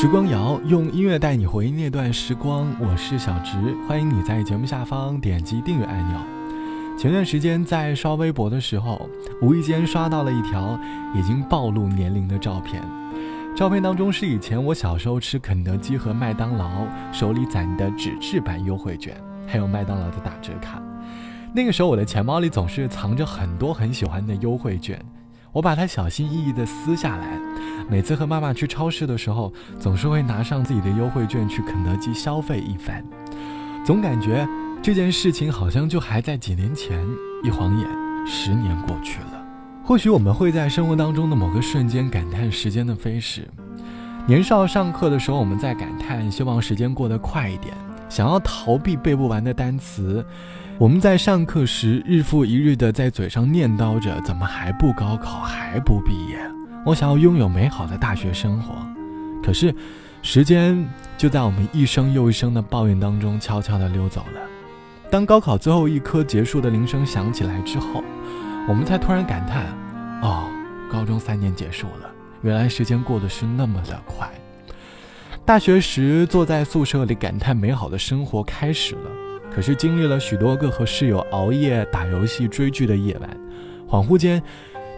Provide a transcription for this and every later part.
时光谣用音乐带你回忆那段时光，我是小直，欢迎你在节目下方点击订阅按钮。前段时间在刷微博的时候，无意间刷到了一条已经暴露年龄的照片。照片当中是以前我小时候吃肯德基和麦当劳手里攒的纸质版优惠券，还有麦当劳的打折卡。那个时候我的钱包里总是藏着很多很喜欢的优惠券，我把它小心翼翼地撕下来。每次和妈妈去超市的时候，总是会拿上自己的优惠券去肯德基消费一番，总感觉这件事情好像就还在几年前。一晃眼，十年过去了。或许我们会在生活当中的某个瞬间感叹时间的飞逝。年少上课的时候，我们在感叹，希望时间过得快一点，想要逃避背不完的单词。我们在上课时日复一日的在嘴上念叨着，怎么还不高考，还不毕业？我想要拥有美好的大学生活，可是，时间就在我们一声又一声的抱怨当中悄悄地溜走了。当高考最后一科结束的铃声响起来之后，我们才突然感叹：哦，高中三年结束了，原来时间过得是那么的快。大学时坐在宿舍里感叹美好的生活开始了，可是经历了许多个和室友熬夜打游戏追剧的夜晚，恍惚间。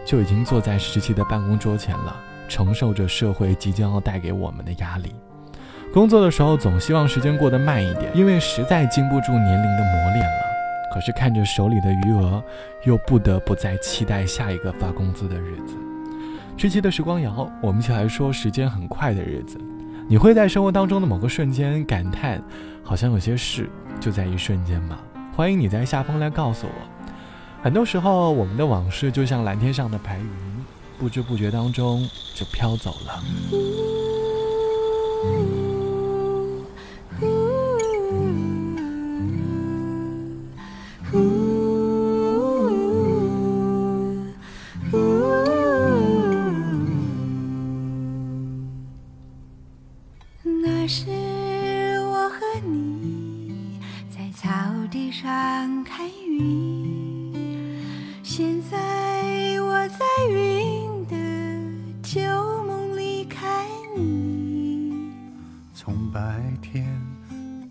就已经坐在实习的办公桌前了，承受着社会即将要带给我们的压力。工作的时候总希望时间过得慢一点，因为实在经不住年龄的磨练了。可是看着手里的余额，又不得不再期待下一个发工资的日子。这期的时光谣，我们一起来说时间很快的日子。你会在生活当中的某个瞬间感叹，好像有些事就在一瞬间吗？欢迎你在下方来告诉我。很多时候，我们的往事就像蓝天上的白云，不知不觉当中就飘走了。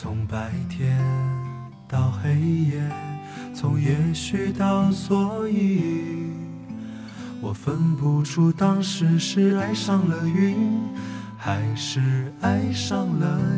从白天到黑夜，从也许到所以，我分不出当时是爱上了云，还是爱上了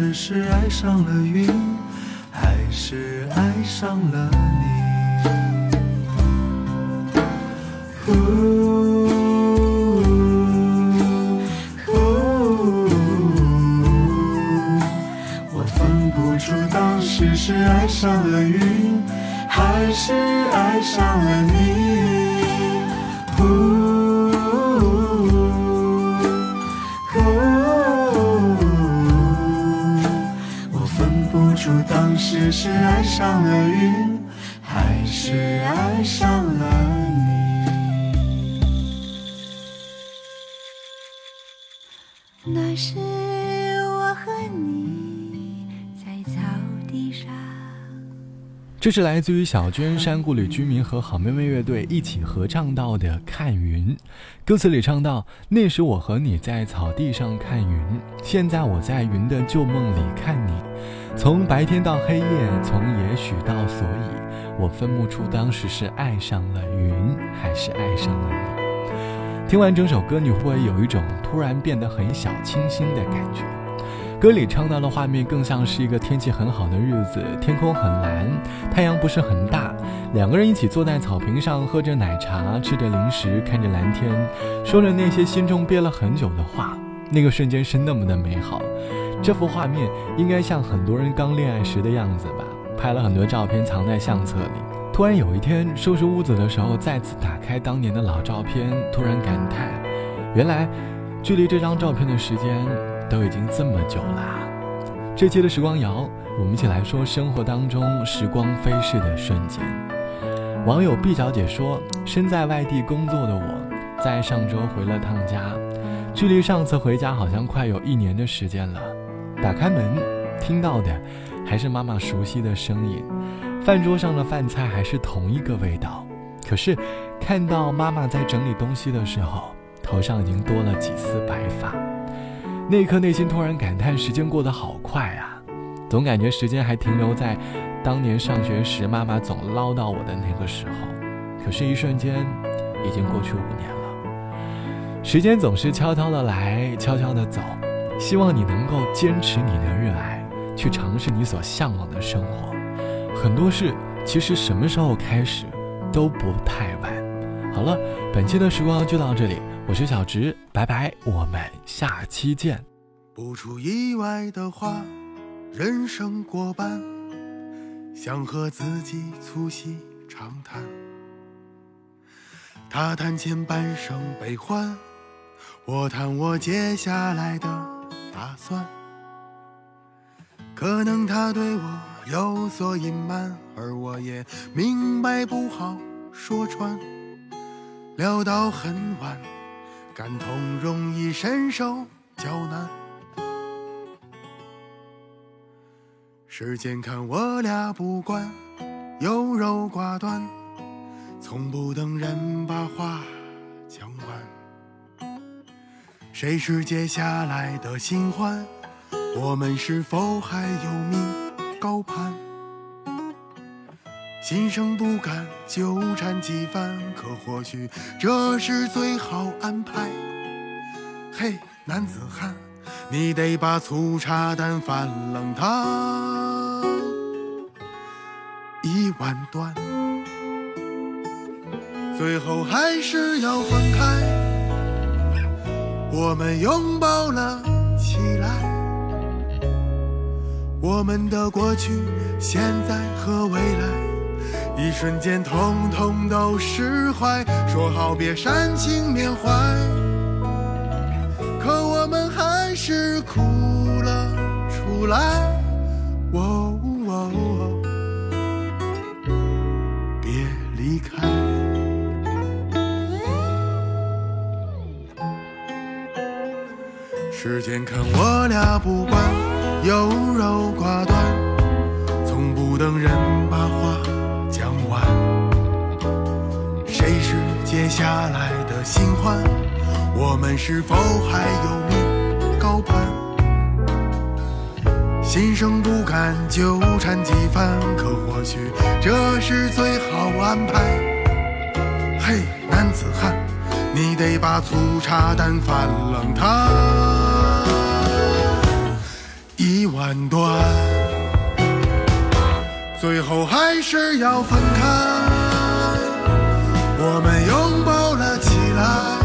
只是爱上了云，还是爱上了你？我分不出当时是爱上了云，还是爱上了你。是爱上了云，还是爱上了你。那时我和你在草地上。这是来自于小娟山谷里居民和好妹妹乐队一起合唱到的《看云》，歌词里唱到：“那时我和你在草地上看云，现在我在云的旧梦里看你。从白天到黑夜，从也许到所以，我分不出当时是爱上了云，还是爱上了你。”听完整首歌，你会有一种突然变得很小清新的感觉？歌里唱到的画面更像是一个天气很好的日子，天空很蓝，太阳不是很大，两个人一起坐在草坪上，喝着奶茶，吃着零食，看着蓝天，说着那些心中憋了很久的话。那个瞬间是那么的美好，这幅画面应该像很多人刚恋爱时的样子吧？拍了很多照片藏在相册里。突然有一天收拾屋子的时候，再次打开当年的老照片，突然感叹，原来距离这张照片的时间。都已经这么久了。这期的时光谣，我们一起来说生活当中时光飞逝的瞬间。网友毕小姐说：“身在外地工作的我，在上周回了趟家，距离上次回家好像快有一年的时间了。打开门，听到的还是妈妈熟悉的声音，饭桌上的饭菜还是同一个味道。可是，看到妈妈在整理东西的时候，头上已经多了几丝白发。”那一刻，内心突然感叹：时间过得好快啊！总感觉时间还停留在当年上学时，妈妈总唠叨我的那个时候。可是，一瞬间，已经过去五年了。时间总是悄悄的来，悄悄的走。希望你能够坚持你的热爱，去尝试你所向往的生活。很多事，其实什么时候开始，都不太晚。好了，本期的时光就到这里。我是小直，拜拜，我们下期见。不出意外的话，人生过半，想和自己促膝长谈。他谈前半生悲欢，我谈我接下来的打算。可能他对我有所隐瞒，而我也明白不好说穿。聊到很晚。感同容易，伸手较难。时间看我俩不惯，优柔寡断，从不等人把话谁是接下来的新欢？我们是否还有命高攀？心生不甘，纠缠几番，可或许这是最好安排。嘿，男子汉，你得把粗茶淡饭冷汤一碗端，最后还是要分开。我们拥抱了起来，我们的过去、现在和未来。一瞬间，统统都释怀，说好别煽情缅怀，可我们还是哭了出来。哦哦哦，别离开。时间看我俩不惯，优柔寡断，从不等人把话讲完。谁是。接下来的新欢，我们是否还有命高攀？心生不甘，纠缠几番，可或许这是最好安排。嘿，男子汉，你得把粗茶淡饭冷汤一万段，最后还是要分开。我们拥抱了起来，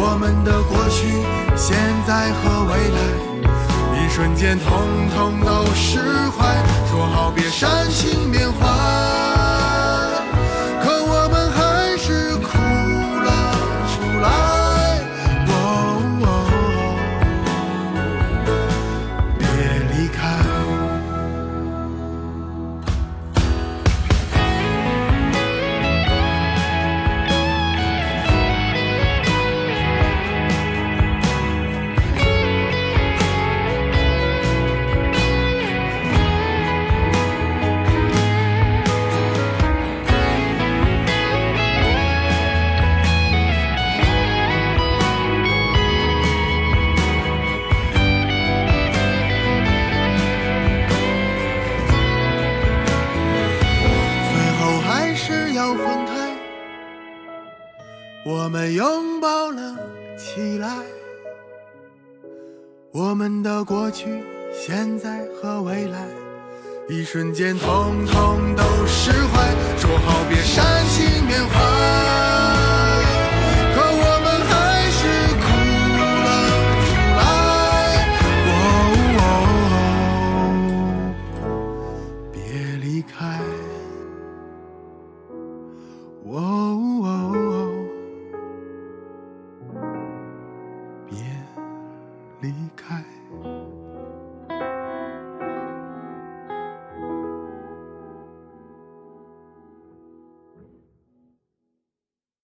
我们的过去、现在和未来，一瞬间统统都释怀，说好别伤心缅怀，拥抱了起来。我们的过去、现在和未来，一瞬间统统都释怀，说好别煽情缅怀。